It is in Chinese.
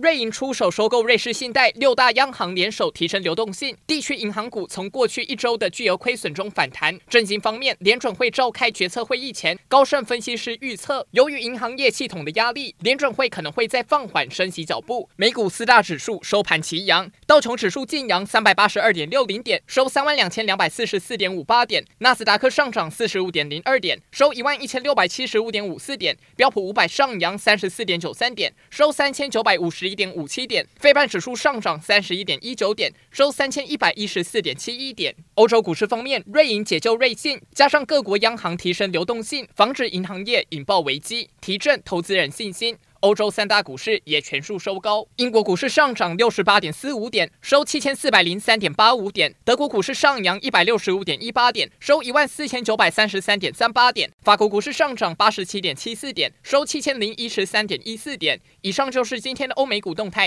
瑞银出手收购瑞士信贷，六大央行联手提升流动性。地区银行股从过去一周的巨额亏损中反弹。政经方面，联准会召开决策会议前，高盛分析师预测，由于银行业系统的压力，联准会可能会再放缓升息脚步。美股四大指数收盘齐扬，道琼指数劲扬三百八十二点六零点，收三万两千两百四十四点五八点；纳斯达克上涨四十五点零二点，收一万一千六百七十五点五四点；标普五百上扬三十四点九三点，收三千九百五十。一点五七点，非半指数上涨三十一点一九点，收三千一百一十四点七一点。欧洲股市方面，瑞银解救瑞信，加上各国央行提升流动性，防止银行业引爆危机，提振投资人信心。欧洲三大股市也全数收高，英国股市上涨六十八点四五点，收七千四百零三点八五点；德国股市上扬一百六十五点一八点，收一万四千九百三十三点三八点；法国股市上涨八十七点七四点，收七千零一十三点一四点。以上就是今天的欧美股动态。